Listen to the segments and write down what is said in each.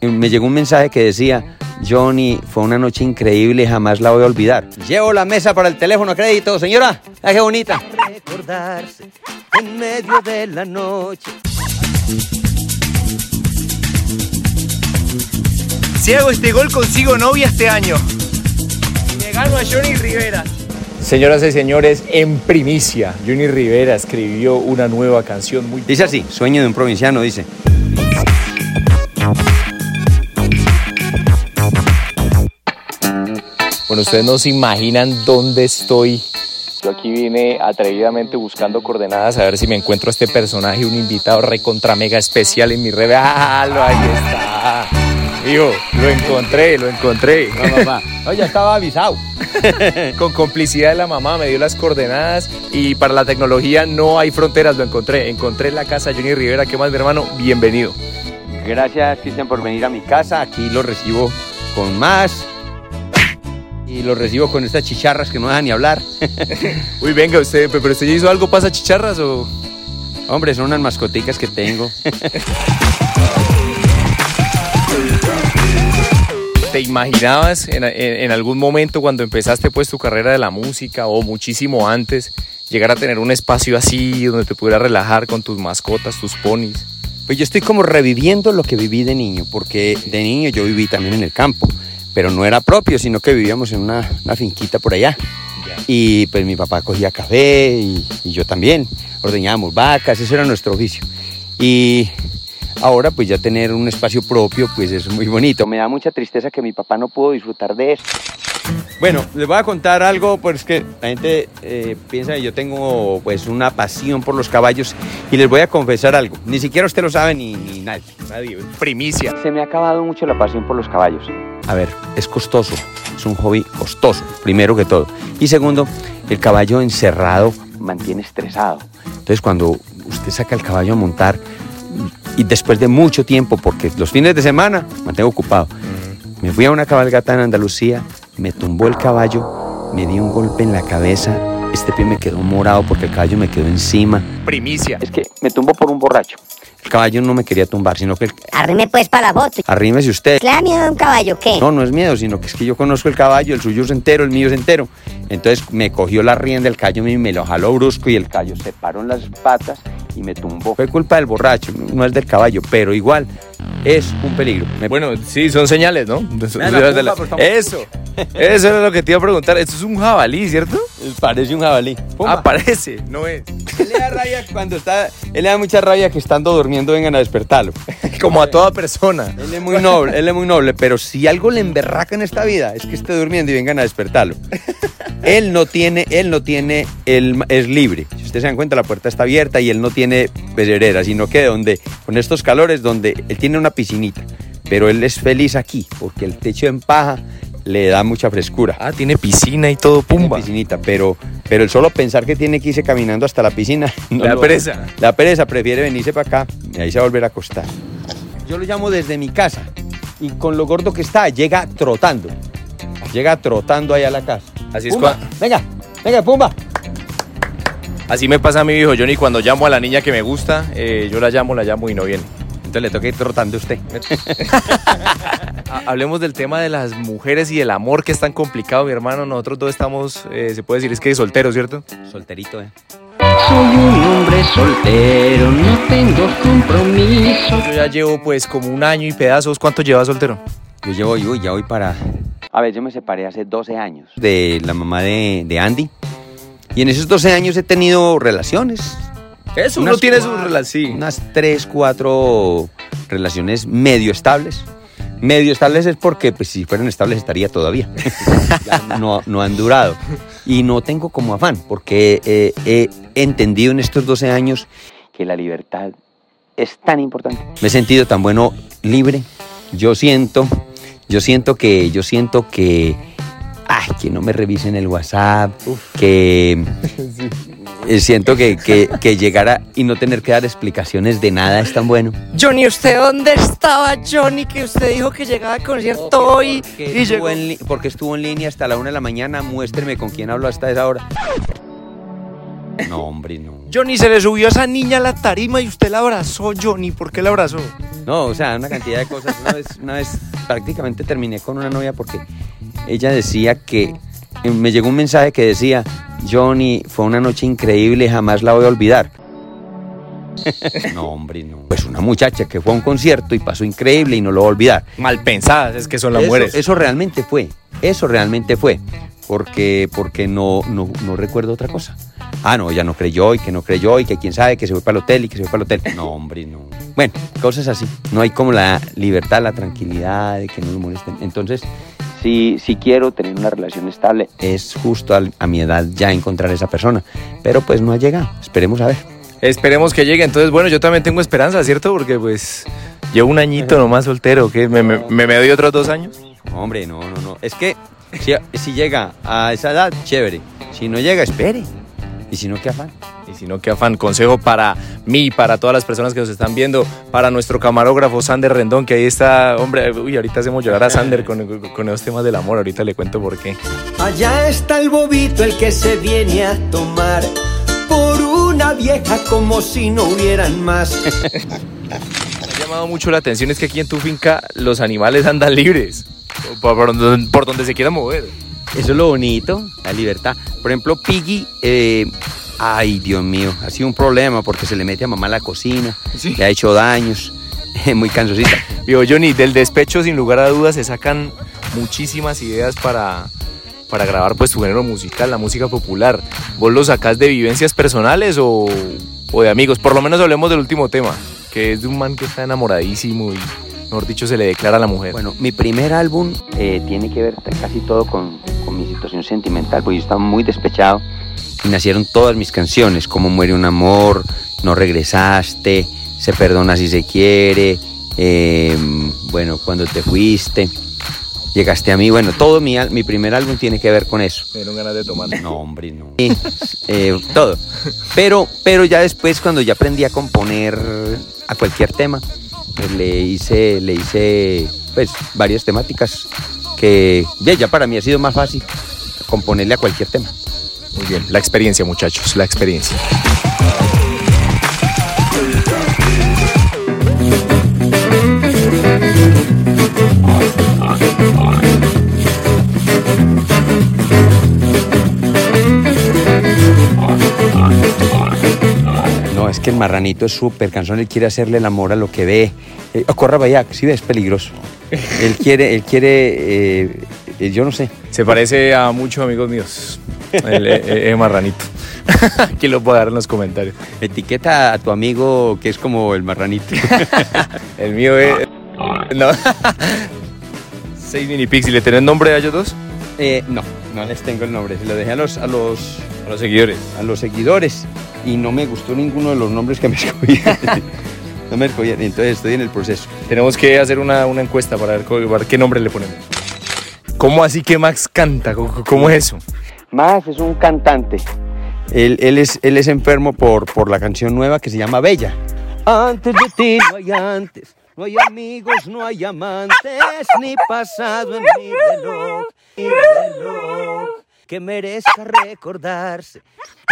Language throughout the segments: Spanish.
me llegó un mensaje que decía, Johnny, fue una noche increíble, jamás la voy a olvidar. Llevo la mesa para el teléfono a crédito, señora. Ay, qué bonita. Recordarse en medio de la noche. Si hago este gol consigo novia este año. Me gano a Johnny Rivera. Señoras y señores, en primicia, Johnny Rivera escribió una nueva canción muy... Dice así, sueño de un provinciano, dice. Bueno, ustedes no se imaginan dónde estoy. Yo aquí vine atrevidamente buscando coordenadas a ver si me encuentro a este personaje, un invitado recontra mega especial en mi red. ¡Ah, lo- ahí está! Hijo, lo encontré, lo encontré. No, mamá. Oye, ya estaba avisado. Con complicidad de la mamá me dio las coordenadas y para la tecnología no hay fronteras, lo encontré. Encontré la casa de Johnny Rivera. ¿Qué más, mi hermano? Bienvenido. Gracias, Cristian, por venir a mi casa. Aquí lo recibo con más. Y lo recibo con estas chicharras que no dejan ni hablar. Uy, venga, usted, pero usted ya hizo algo, pasa chicharras o... Hombre, son unas mascoticas que tengo. ¿Te imaginabas en, en- en algún momento cuando empezaste pues tu carrera de la música o muchísimo antes llegar a tener un espacio así donde te pudieras relajar con tus mascotas, tus ponis? Pues yo estoy como reviviendo lo que viví de niño, porque de niño yo viví también en el campo, pero no era propio, sino que vivíamos en una, una finquita por allá. Y pues mi papá cogía café y, y yo también, ordeñábamos vacas, eso era nuestro oficio. Y ahora pues ya tener un espacio propio pues es muy bonito. Me da mucha tristeza que mi papá no pudo disfrutar de eso. Bueno, les voy a contar algo, pues que la gente eh, piensa que yo tengo pues una pasión por los caballos y les voy a confesar algo. Ni siquiera usted lo sabe ni, ni nadie. Nadie, primicia. Se me ha acabado mucho la pasión por los caballos. A ver, es costoso, es un hobby costoso, primero que todo. Y segundo, el caballo encerrado mantiene estresado. Entonces cuando usted saca el caballo a montar y después de mucho tiempo, porque los fines de semana mantengo ocupado, me fui a una cabalgata en Andalucía, me tumbó el caballo, me di un golpe en la cabeza, este pie me quedó morado porque el caballo me quedó encima. Primicia. Es que me tumbó por un borracho. El caballo no me quería tumbar, sino que el- Arrime pues para la foto. arrímese usted. ¿Le da miedo a un caballo qué? No, no es miedo, sino que es que yo conozco el caballo, el suyo es entero, el mío es entero. Entonces me cogió la rienda del caballo y me lo jaló brusco y el caballo se paró en las patas y me tumbó. Fue culpa del borracho, no es del caballo, pero igual es un peligro. Bueno, sí, son señales, ¿no? Pumba. Eso, eso era lo que te iba a preguntar. Esto es un jabalí, ¿cierto? parece un jabalí. Ah, parece, no es. Él le da rabia cuando está, él le da mucha rabia que estando durmiendo vengan a despertarlo. Como a toda persona. Él es muy noble, él es muy noble, pero si algo le emberraca en esta vida es que esté durmiendo y vengan a despertarlo. Él no tiene, él no tiene, él es libre. Si ustedes se dan cuenta, la puerta está abierta y él no tiene pecerera, sino que donde, con estos calores, donde él tiene una piscinita. Pero él es feliz aquí, porque el techo en paja le da mucha frescura. Ah, tiene piscina y todo, Tiene pumba. piscinita, pero, pero el solo pensar que tiene que irse caminando hasta la piscina. Lo- pereza. La pereza prefiere venirse para acá y ahí se va a volver a acostar. Yo lo llamo desde mi casa y con lo gordo que está, llega trotando. Llega trotando ahí a la casa. Así es Pumba, venga, venga, Pumba. Así me pasa a mi hijo Johnny cuando llamo a la niña que me gusta, eh, yo la llamo, la llamo y no viene. Entonces le toca ir trotando a usted. Ha- Hablemos del tema de las mujeres y el amor que es tan complicado, mi hermano. Nosotros dos estamos, eh, se puede decir, es que solteros, ¿cierto? Solterito, ¿eh? Soy un hombre soltero, no tengo compromiso. Yo ya llevo pues como un año y pedazos. ¿Cuánto llevas soltero? Yo llevo, uy, ya voy para... A ver, yo me separé hace 12 años de la mamá de, de Andy. Y en esos 12 años he tenido relaciones. Eso, uno tiene su cuatro- relación. Unas 3, 4 relaciones medio estables. Medio estables es porque pues, si fueran estables estaría todavía. No, no han durado. Y no tengo como afán, porque eh, he entendido en estos 12 años que la libertad es tan importante. Me he sentido tan bueno libre. Yo siento, yo siento que, yo siento que, ay, que no me revisen el WhatsApp, que eh, siento que, que, que llegar a y no tener que dar explicaciones de nada es tan bueno. Johnny, ¿usted dónde estaba, Johnny? Que usted dijo que llegaba al concierto hoy Que y estuvo llegó. en porque estuvo en línea hasta la una de la mañana, muéstreme con quién hablo hasta esa hora. No, hombre, no. Johnny se le subió a esa niña a la tarima y usted la abrazó, Johnny. ¿Por qué la abrazó? No, o sea, una cantidad de cosas. Una vez, una vez prácticamente terminé con una novia porque ella decía que eh, me llegó un mensaje que decía, Johnny, fue una noche increíble, jamás la voy a olvidar. No, hombre, no. Pues una muchacha que fue a un concierto y pasó increíble y no lo va a olvidar. Mal pensadas, es que son las eso, mujeres. eso realmente fue, eso realmente fue, porque, porque no, no, no recuerdo otra cosa. Ah, no, ella no creyó y que no creyó y que quién sabe que se fue para el hotel y que se fue para el hotel. No, hombre, no. Bueno, cosas así. No hay como la libertad, la tranquilidad de que no me molesten. Entonces, si, si quiero tener una relación estable, es justo al- a mi edad ya encontrar esa persona. Pero pues no ha llegado. Esperemos a ver. Esperemos que llegue. Entonces, bueno, yo también tengo esperanza, ¿cierto? Porque pues llevo un añito nomás soltero, que me, me, me, me doy otros dos años. Hombre, no, no, no. Es que si, si llega a esa edad, chévere. Si no llega, espere. Y si no, qué afán. Y si no, qué afán. Consejo para mí, para todas las personas que nos están viendo, para nuestro camarógrafo Sander Rendón, que ahí está, hombre, uy, ahorita hacemos llorar a Sander con, con, con esos temas del amor, ahorita le cuento por qué. Allá está el bobito el que se viene a tomar por una vieja como si no hubieran más. Me ha llamado mucho la atención es que aquí en tu finca los animales andan libres, por, por donde, por donde se quieran mover. Eso es lo bonito, la libertad. Por ejemplo, Piggy, eh, ay Dios mío, ha sido un problema porque se le mete a mamá a la cocina, Sí. le ha hecho daños, muy cansosita. Digo, Johnny, del despecho, sin lugar a dudas, se sacan muchísimas ideas para, para grabar pues tu género musical, la música popular. ¿Vos lo sacás de vivencias personales o, o de amigos? Por lo menos hablemos del último tema, que es de un man que está enamoradísimo y, mejor dicho, se le declara a la mujer. Bueno, mi primer álbum eh, tiene que ver casi todo con, con mi situación sentimental, porque yo estaba muy despechado y nacieron todas mis canciones, como Muere un amor, No regresaste, Se perdona si se quiere, eh, bueno, Cuando te fuiste, Llegaste a mí, bueno, todo mi, al- mi primer álbum tiene que ver con eso. Me dieron ganas de tomar. No, hombre, no. Sí, eh, todo. Pero, pero ya después, cuando ya aprendí a componer a cualquier tema, pues le hice, le hice pues varias temáticas que ya, ya para mí ha sido más fácil componerle a cualquier tema. Muy bien, la experiencia, muchachos, la experiencia. No, es que el marranito es súper cansón, él quiere hacerle el amor a lo que ve. Eh, oh, corra vaya, si ves, es peligroso. Él quiere, él quiere, eh, eh, yo no sé. Se parece a muchos amigos míos, el, el- el marranito. Aquí lo puedo dar en los comentarios. Etiqueta a tu amigo que es como el marranito. El mío es. No. Seis mini pixels. ¿Le tenés nombre a ellos dos? Eh, no, no les tengo el nombre, se lo dejé a los, a los, A los seguidores. a los seguidores y no me gustó ninguno de los nombres que me escogían. no me escogían, entonces estoy en el proceso. Tenemos que hacer una, una encuesta para ver, qué nombre le ponemos. ¿Cómo así que Max canta? ¿Cómo, cómo es eso? Más es un cantante. Él, él es, él es enfermo por, por la canción nueva que se llama Bella. Antes de ti no hay antes, no hay amigos, no hay amantes, ni pasado en mi reloj, mi reloj, que merezca recordarse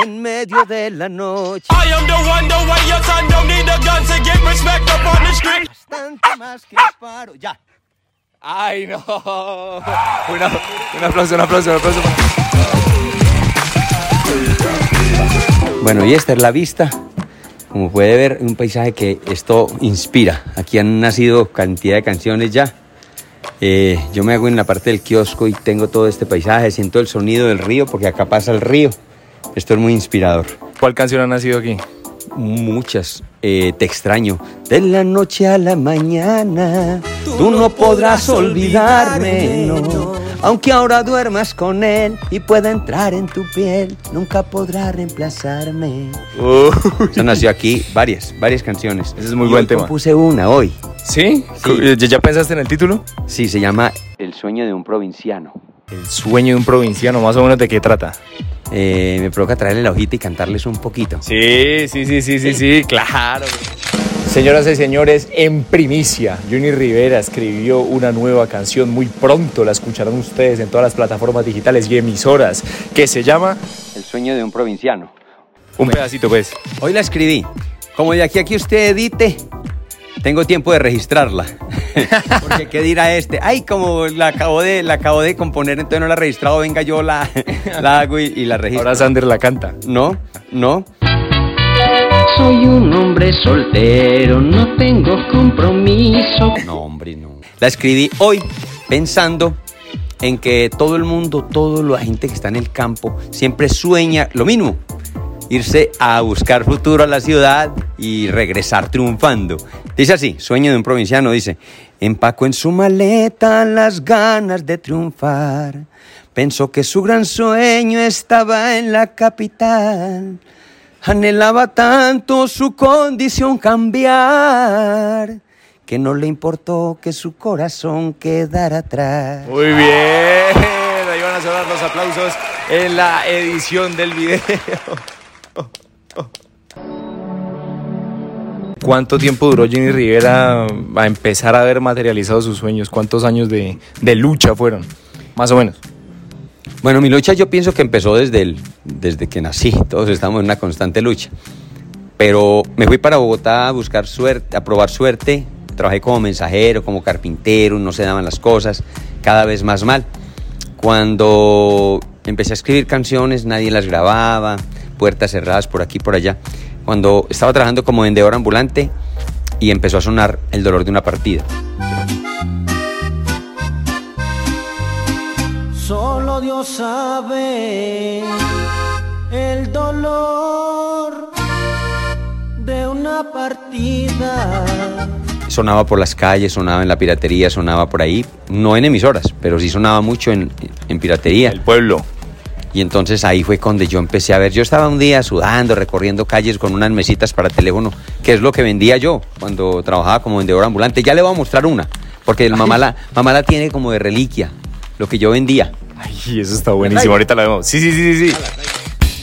en medio de la noche. I am the one, the way your son don't need a gun to get respect up on the street. Bastante más que disparo. Ya. ¡Ay, no! Un aplauso, un aplauso, un aplauso. Bueno, y esta es la vista. Como puede ver, un paisaje que esto inspira. Aquí han nacido cantidad de canciones ya. Eh, yo me hago en la parte del kiosco y tengo todo este paisaje, siento el sonido del río porque acá pasa el río. Esto es muy inspirador. ¿Cuál canción ha nacido aquí? Muchas. Eh, te extraño. De la noche a la mañana, tú no podrás olvidarme, no. Aunque ahora duermas con él y pueda entrar en tu piel, nunca podrá reemplazarme. Eso nació aquí, varias, varias canciones. Ese es muy Y buen hoy tema. Compuse una hoy. ¿Sí? Sí. ¿Ya, pensaste en el título? Sí, se llama El sueño de un provinciano. El sueño de un provinciano, más o menos de qué trata. Eh, me provoca traerle la hojita y cantarles un poquito. Sí, sí, sí, sí, sí, sí, claro. Señoras y señores, en primicia, Johnny Rivera escribió una nueva canción. Muy pronto la escucharán ustedes en todas las plataformas digitales y emisoras, que se llama El sueño de un provinciano. Un pedacito, pues. Hoy la escribí. Como de aquí a que usted edite, tengo tiempo de registrarla. Porque qué dirá este, ay, como la acabo de, la acabo de componer, entonces no la he registrado, venga yo la, la hago y, y la registro. Ahora Sander la canta. No, no. Soy un hombre soltero, no tengo compromiso. No, hombre, no. La escribí hoy pensando en que todo el mundo, toda la gente que está en el campo, siempre sueña lo mismo. Irse a buscar futuro a la ciudad y regresar triunfando. Dice así, sueño de un provinciano, dice, empaco en su maleta las ganas de triunfar. Pensó que su gran sueño estaba en la capital. Anhelaba tanto su condición cambiar que no le importó que su corazón quedara atrás. Muy bien. Ahí van a sonar los aplausos en la edición del video. ¿Cuánto tiempo duró Jenny Rivera a empezar a ver materializados sus sueños? ¿Cuántos años de, de lucha fueron? Más o menos. Bueno, mi lucha yo pienso que empezó desde, el, desde que nací, todos estamos en una constante lucha. Pero me fui para Bogotá a buscar suerte, a probar suerte. Trabajé como mensajero, como carpintero, no se daban las cosas, cada vez más mal. Cuando empecé a escribir canciones, nadie las grababa, puertas cerradas por aquí y por allá. Cuando estaba trabajando como vendedor ambulante y empezó a sonar el dolor de una partida. Solo Dios sabe el dolor de una partida. sonaba por las calles, sonaba en la piratería, sonaba por ahí, no en emisoras, pero sí sonaba mucho en, en piratería. El pueblo. Y entonces ahí fue donde yo empecé a ver. Yo estaba un día sudando, recorriendo calles con unas mesitas para teléfono, que es lo que vendía yo cuando trabajaba como vendedor ambulante. Ya le voy a mostrar una, porque el mamá la, mamá la tiene como de reliquia, lo que yo vendía. Ay, eso está buenísimo. Ahorita la vemos. Sí, sí, sí, sí. sí.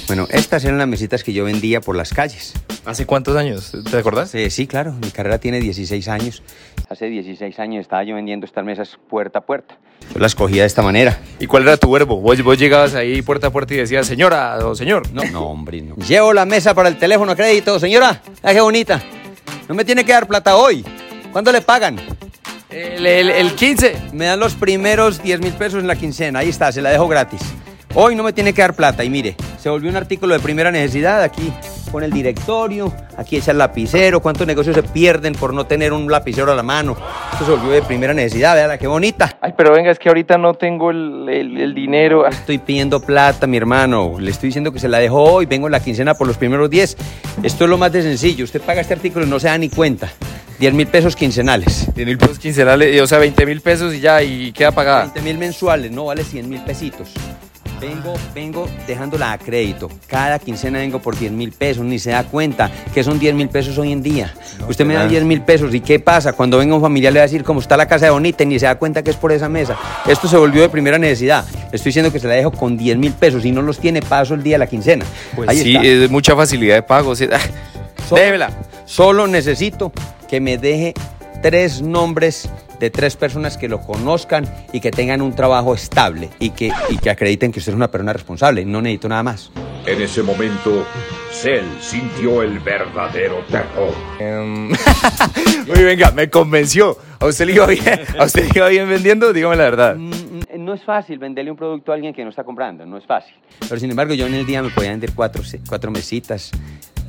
Bueno, estas eran las mesitas que yo vendía por las calles. ¿Hace cuántos años? ¿Te acordás? Eh, sí, claro, mi carrera tiene 16 años. Hace 16 años estaba yo vendiendo estas mesas puerta a puerta. Yo las cogía de esta manera. ¿Y cuál era tu verbo? Vos, vos llegabas ahí puerta a puerta y decías, señora o señor. No, no, hombre, no. Llevo la mesa para el teléfono a crédito. Señora, qué bonita. No me tiene que dar plata hoy. ¿Cuándo le pagan? El, el, el 15. Me dan los primeros 10 mil pesos en la quincena. Ahí está, se la dejo gratis. Hoy no me tiene que dar plata. Y mire, se volvió un artículo de primera necesidad. Aquí con el directorio, aquí echa el lapicero. ¿Cuántos negocios se pierden por no tener un lapicero a la mano? Esto se volvió de primera necesidad. Véala, qué bonita. Ay, pero venga, es que ahorita no tengo el, el- el dinero. Estoy pidiendo plata, mi hermano. Le estoy diciendo que se la dejo hoy. Vengo en la quincena por los primeros 10. Esto es lo más de sencillo. Usted paga este artículo y no se da ni cuenta. 10 mil pesos quincenales. 10 mil pesos quincenales, o sea, 20 mil pesos y ya, y queda pagada. 20 mil mensuales, no vale 100 mil pesitos. Vengo, vengo dejándola a crédito. Cada quincena vengo por 10 mil pesos, ni se da cuenta que son 10 mil pesos hoy en día. Usted me da nada. 10 mil pesos y ¿qué pasa? Cuando venga un familiar le va a decir cómo está la casa de Bonita y ni se da cuenta que es por esa mesa. Esto se volvió de primera necesidad. Le estoy diciendo que se la dejo con 10 mil pesos y no los tiene paso el día de la quincena. Pues Ahí sí, está. es mucha facilidad de pago. sí. Déjela. Solo necesito que me deje tres nombres de tres personas que lo conozcan y que tengan un trabajo estable y que, y que acrediten que usted es una persona responsable. No necesito nada más. En ese momento, Cell sintió el verdadero terror. Em, Uy, venga, me convenció. ¿A usted le iba bien? ¿A usted le iba bien vendiendo? Dígame la verdad. Mm, No es fácil venderle un producto a alguien que no está comprando, no es fácil. Pero sin embargo, yo en el día me podía vender cuatro, cuatro mesitas.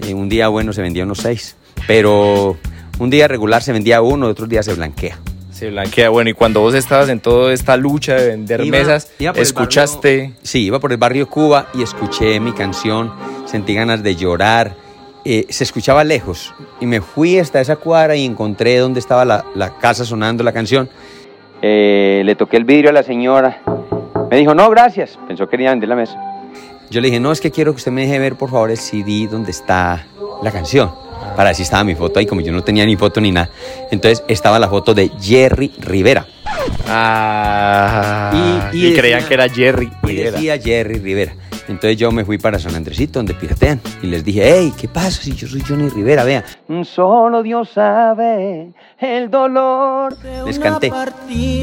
Eh, un día bueno se vendía unos seis. Pero un día regular se vendía uno, otros días se blanquea. Se blanquea. Bueno, y cuando vos estabas en toda esta lucha de vender Iba- mesas, iba escuchaste. barrio- sí, iba por el barrio Cuba y escuché mi canción, sentí ganas de llorar. eh, se escuchaba lejos y me fui hasta esa cuadra y encontré donde estaba la, la casa sonando la canción. Eh, le toqué el vidrio a la señora. Me dijo, no, gracias. Pensó que quería vender la mesa. Yo le dije, no, es que quiero que usted me deje ver, por favor, el CD donde está la canción. Para así estaba mi foto ahí, como yo no tenía ni foto ni nada. Entonces estaba la foto de Jerry Rivera. Ah, Y- y, y creían que era Jerry. Y Rivera. decía Jerry Rivera. Entonces yo me fui para San Andresito, donde piratean. Y les dije, hey, ¿qué pasa si yo soy Johnny Rivera? Vea, solo Dios sabe el dolor. Les canté. Y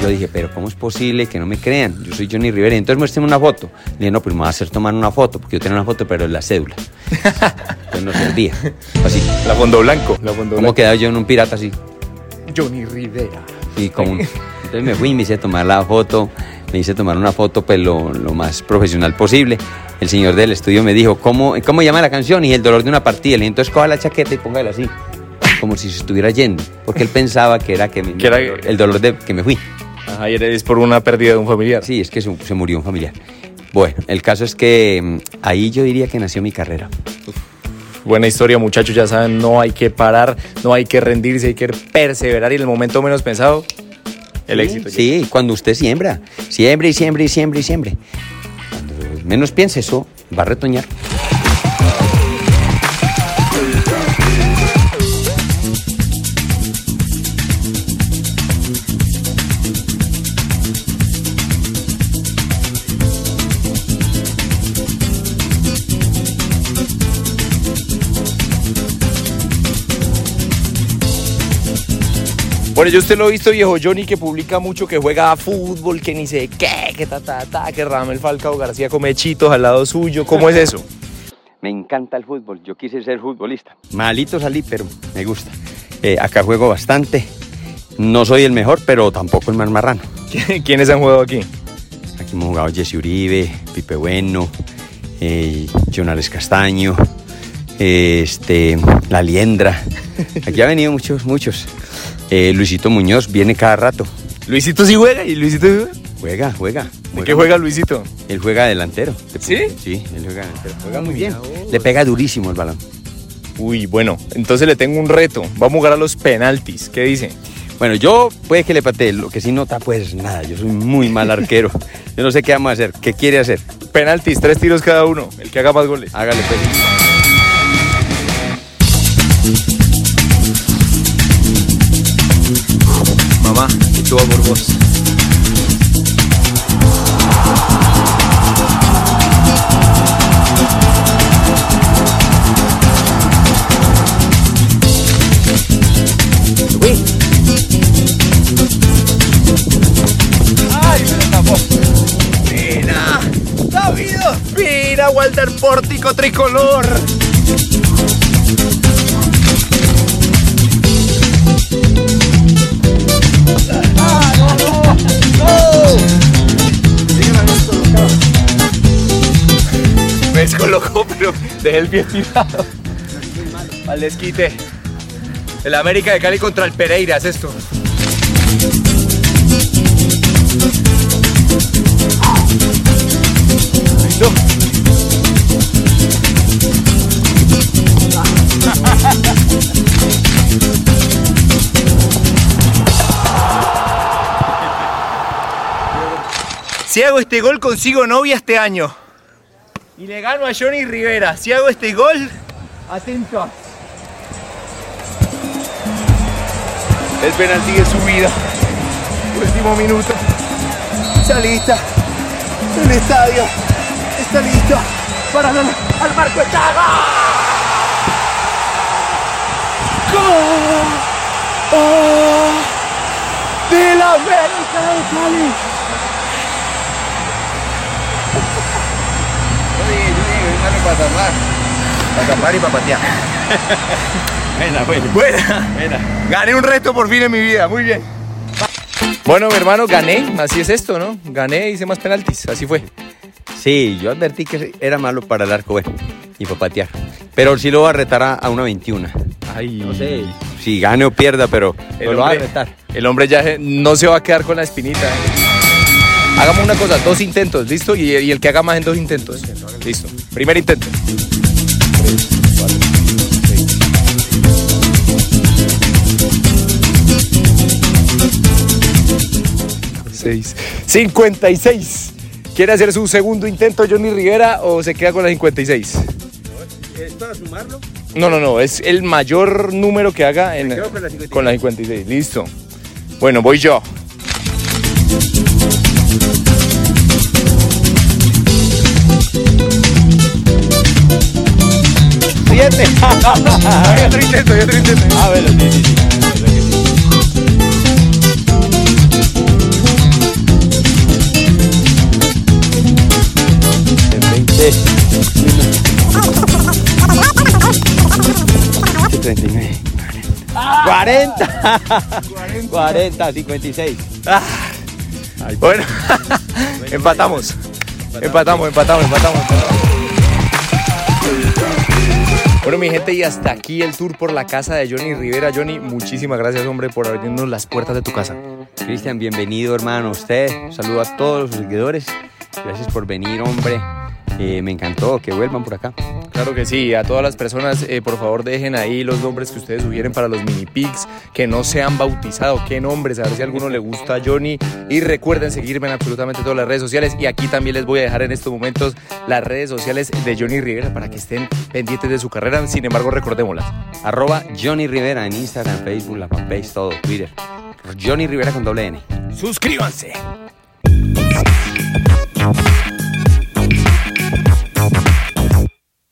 yo dije, pero ¿cómo es posible que no me crean? Yo soy Johnny Rivera. Y entonces muéstrenme una foto. Le dije, no, pues me va a hacer tomar una foto, porque yo tenía una foto, pero en la cédula. Entonces no servía. Así. La fondo blanco. La fondo ¿Cómo blanco. quedaba yo en un pirata así? Johnny Rivera. Y como un- Entonces me fui y me hice tomar la foto, me hice tomar una foto pues lo, lo más profesional posible. El señor del estudio me dijo, ¿cómo, ¿cómo llama la canción? Y el dolor de una partida. Le dije, entonces coja la chaqueta y póngala así, como si se estuviera yendo. Porque él pensaba que era, que me- Que era- el dolor de que me fui. Ajá, y eres por una pérdida de un familiar. Sí, es que se, se murió un familiar. Bueno, el caso es que mm, ahí yo diría que nació mi carrera. Buena historia, muchachos. Ya saben, no hay que parar, no hay que rendirse, hay que perseverar y en el momento menos pensado, el éxito. llega. Sí, cuando usted siembra, siembra y siembra y siembra y siembra. Cuando menos piense eso, va a retoñar. Bueno, yo usted lo he visto, viejo Johnny, que publica mucho, que juega a fútbol, que ni sé qué, que ta, ta, ta, que Ramel Falcao García come chitos al lado suyo. ¿Cómo es eso? Me encanta el fútbol, yo quise ser futbolista. Malito salí, pero me gusta. Eh, acá juego bastante. No soy el mejor, pero tampoco el más marrano. ¿Quiénes han jugado aquí? Aquí hemos jugado Jesse Uribe, Pipe Bueno, eh, Jonales Castaño, eh, este, La Liendra. Aquí ha venido muchos, muchos. Eh, Luisito Muñoz viene cada rato. Luisito sí juega y Luisito sí juega. Juega, juega. ¿De qué juega Luisito? Él juega delantero. Te ¿Sí? Sí, él juega delantero. Juega muy bien. Le pega durísimo el balón. Uy, bueno, entonces le tengo un reto. Vamos a jugar a los penaltis. ¿Qué dice? Bueno, yo puede que le patee, lo que sí nota pues nada, yo soy muy mal arquero. Yo no sé qué vamos a hacer, qué quiere hacer. Penaltis, tres tiros cada uno. El que haga más goles. Hágale pues. ¡David! ¡Mira, Walter Pórtico tricolor! Me descolocó, pero dejé el pie tirado. Al desquite. El América de Cali contra el Pereira, es esto. Si hago este gol consigo novia este año. Y le gano a Johnny Rivera. Si hago este gol, atento. El penalti de su vida. Último minuto. Está lista. El estadio está listo para dar al marco está ¡Gol! ¡Oh! ¡De la América de Cali! Para tapar. Para tapar y para patear. Buena, buena. Buena. Gané un reto por fin en mi vida. Muy bien. Bueno, mi hermano, gané. Así es esto, ¿no? Gané, hice más penaltis. Así fue. Sí, yo advertí que era malo para el arco, y para patear. Pero sí lo va a retar a, a una 21. Ay. No sé si gane o pierda, pero El lo va a hombre, retar. el hombre ya no se va a quedar con la espinita. Hagamos una cosa, dos intentos, ¿listo? Y, y el que haga más en dos intentos. Listo. Primer intento. Seis. 56. ¿Quiere hacer su segundo intento Johnny Rivera o se queda con la 56? ¿Es para sumarlo? No, no, no, es el mayor número que haga en, con la 56. con la 56. Listo. Bueno, voy yo. 7. hay otro intento, hay otro intento. A ah, ver, sí, sí, sí. Ah, 40 40 56 ah, bueno empatamos empatamos empatamos empatamos, empatamos. Bueno, mi gente, y hasta aquí el tour por la casa de Johnny Rivera. Johnny, muchísimas gracias, hombre, por abrirnos las puertas de tu casa. Cristian, bienvenido, hermano. Usted, un saludo a todos los seguidores. Gracias por venir, hombre. Eh, me encantó que vuelvan por acá. Claro que sí, a todas las personas, eh, por favor dejen ahí los nombres que ustedes sugieren para los mini pigs, que no se han bautizado, qué nombres, a ver si a alguno le gusta a Johnny. Y recuerden seguirme en absolutamente todas las redes sociales. Y aquí también les voy a dejar en estos momentos las redes sociales de Johnny Rivera para que estén pendientes de su carrera. Sin embargo, recordémoslas. Arroba Johnny Rivera en Instagram, Facebook, la fanpage, todo, Twitter. Johnny Rivera con doble N. Suscríbanse.